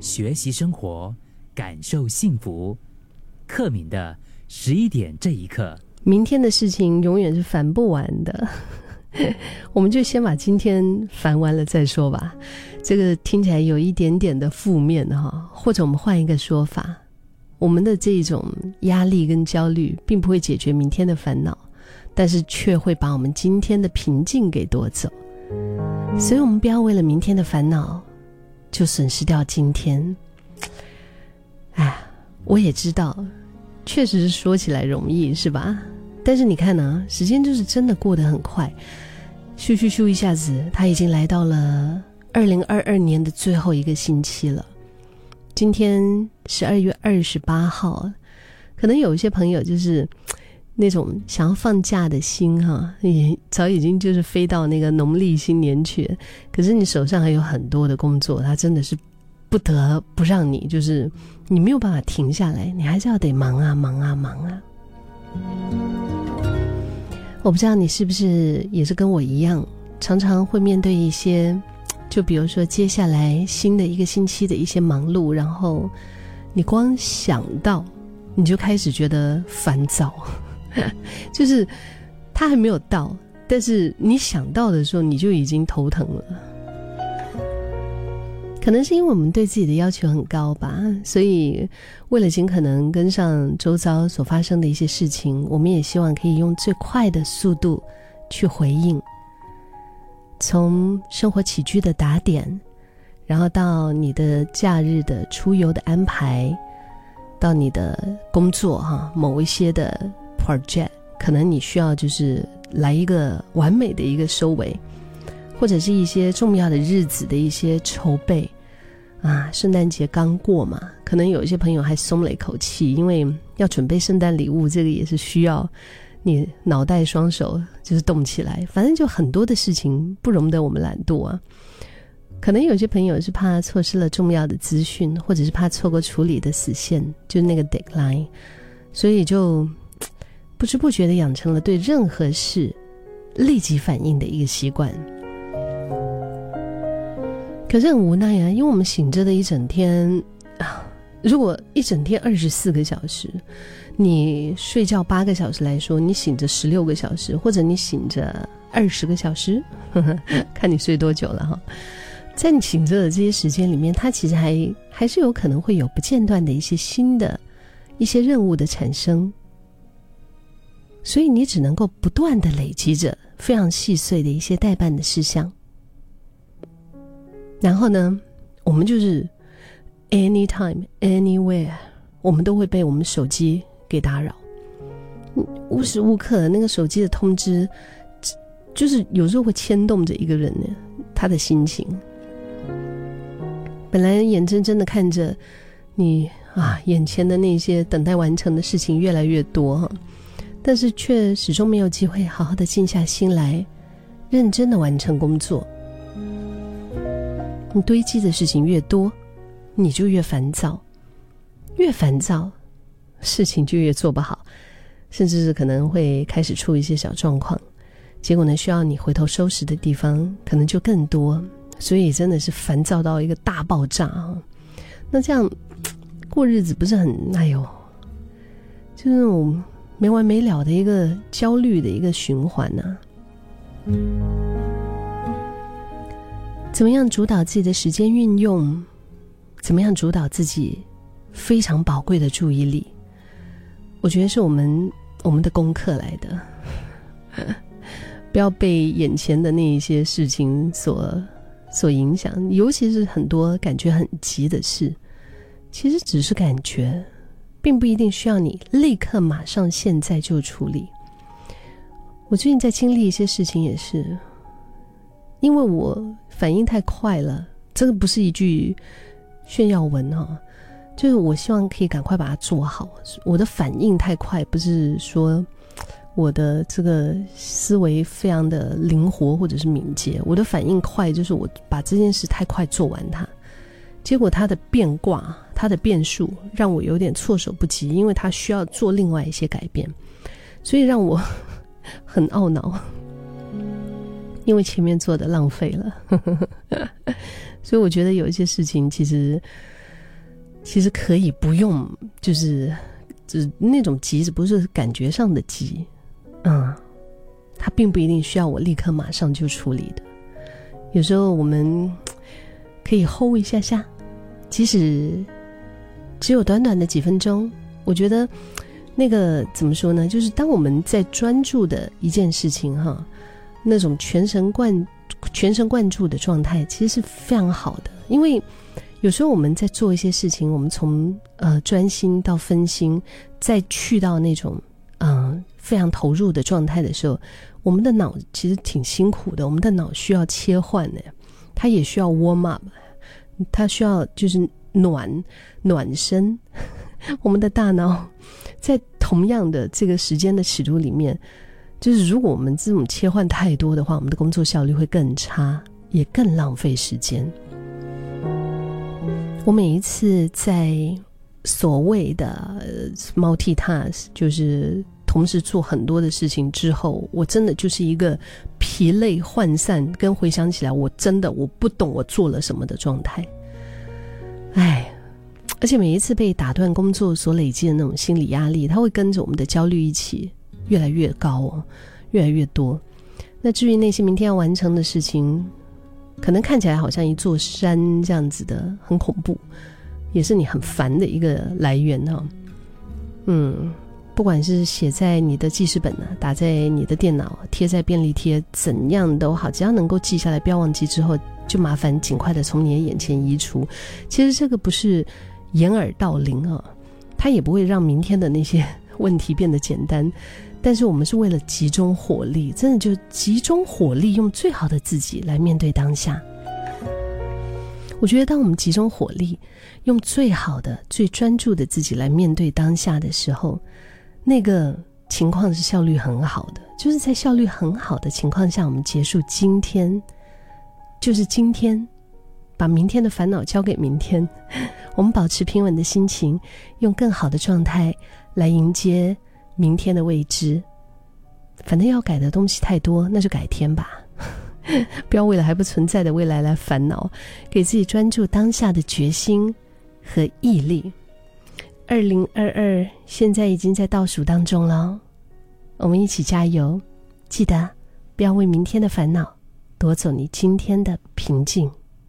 学习生活，感受幸福。克敏的十一点这一刻，明天的事情永远是烦不完的，我们就先把今天烦完了再说吧。这个听起来有一点点的负面哈，或者我们换一个说法，我们的这种压力跟焦虑，并不会解决明天的烦恼，但是却会把我们今天的平静给夺走。所以，我们不要为了明天的烦恼。就损失掉今天。哎，我也知道，确实是说起来容易，是吧？但是你看呢，时间就是真的过得很快，咻咻咻，一下子，他已经来到了二零二二年的最后一个星期了。今天十二月二十八号，可能有一些朋友就是。那种想要放假的心哈，也早已经就是飞到那个农历新年去。可是你手上还有很多的工作，他真的是不得不让你，就是你没有办法停下来，你还是要得忙啊忙啊忙啊。我不知道你是不是也是跟我一样，常常会面对一些，就比如说接下来新的一个星期的一些忙碌，然后你光想到你就开始觉得烦躁。就是他还没有到，但是你想到的时候，你就已经头疼了。可能是因为我们对自己的要求很高吧，所以为了尽可能跟上周遭所发生的一些事情，我们也希望可以用最快的速度去回应。从生活起居的打点，然后到你的假日的出游的安排，到你的工作哈某一些的。Project 可能你需要就是来一个完美的一个收尾，或者是一些重要的日子的一些筹备啊。圣诞节刚过嘛，可能有一些朋友还松了一口气，因为要准备圣诞礼物，这个也是需要你脑袋双手就是动起来。反正就很多的事情不容得我们懒惰啊。可能有些朋友是怕错失了重要的资讯，或者是怕错过处理的死线，就那个 deadline，所以就。不知不觉的养成了对任何事立即反应的一个习惯，可是很无奈啊，因为我们醒着的一整天啊，如果一整天二十四个小时，你睡觉八个小时来说，你醒着十六个小时，或者你醒着二十个小时呵呵，看你睡多久了哈。在你醒着的这些时间里面，它其实还还是有可能会有不间断的一些新的一些任务的产生。所以你只能够不断的累积着非常细碎的一些代办的事项，然后呢，我们就是 anytime anywhere，我们都会被我们手机给打扰，无时无刻那个手机的通知，就是有时候会牵动着一个人呢他的心情。本来眼睁睁的看着你啊眼前的那些等待完成的事情越来越多哈。但是却始终没有机会好好的静下心来，认真的完成工作。你堆积的事情越多，你就越烦躁，越烦躁，事情就越做不好，甚至是可能会开始出一些小状况。结果呢，需要你回头收拾的地方可能就更多，所以真的是烦躁到一个大爆炸啊！那这样过日子不是很哎呦，就是那种。没完没了的一个焦虑的一个循环呢？怎么样主导自己的时间运用？怎么样主导自己非常宝贵的注意力？我觉得是我们我们的功课来的。不要被眼前的那一些事情所所影响，尤其是很多感觉很急的事，其实只是感觉。并不一定需要你立刻马上现在就处理。我最近在经历一些事情，也是因为我反应太快了。这个不是一句炫耀文哈，就是我希望可以赶快把它做好。我的反应太快，不是说我的这个思维非常的灵活或者是敏捷。我的反应快，就是我把这件事太快做完它，结果它的变卦。它的变数让我有点措手不及，因为它需要做另外一些改变，所以让我 很懊恼，因为前面做的浪费了。所以我觉得有一些事情其实其实可以不用，就是就是那种急，只不是感觉上的急，嗯，它并不一定需要我立刻马上就处理的。有时候我们 可以 hold 一下下，即使只有短短的几分钟，我觉得那个怎么说呢？就是当我们在专注的一件事情哈，那种全神贯全神贯注的状态，其实是非常好的，因为。有时候我们在做一些事情，我们从呃专心到分心，再去到那种嗯非常投入的状态的时候，我们的脑其实挺辛苦的。我们的脑需要切换的，它也需要 warm up，它需要就是暖暖身。我们的大脑在同样的这个时间的尺度里面，就是如果我们这种切换太多的话，我们的工作效率会更差，也更浪费时间。我每一次在所谓的 multitask，就是同时做很多的事情之后，我真的就是一个疲累涣散，跟回想起来，我真的我不懂我做了什么的状态。哎，而且每一次被打断工作所累积的那种心理压力，它会跟着我们的焦虑一起越来越高哦，越来越多。那至于那些明天要完成的事情，可能看起来好像一座山这样子的，很恐怖，也是你很烦的一个来源哈。嗯，不管是写在你的记事本呢，打在你的电脑，贴在便利贴，怎样都好，只要能够记下来，不要忘记之后，就麻烦尽快的从你的眼前移除。其实这个不是掩耳盗铃啊，它也不会让明天的那些问题变得简单。但是我们是为了集中火力，真的就集中火力，用最好的自己来面对当下。我觉得，当我们集中火力，用最好的、最专注的自己来面对当下的时候，那个情况是效率很好的。就是在效率很好的情况下，我们结束今天，就是今天，把明天的烦恼交给明天。我们保持平稳的心情，用更好的状态来迎接。明天的未知，反正要改的东西太多，那就改天吧。不要为了还不存在的未来来烦恼，给自己专注当下的决心和毅力。二零二二现在已经在倒数当中了，我们一起加油！记得不要为明天的烦恼夺走你今天的平静。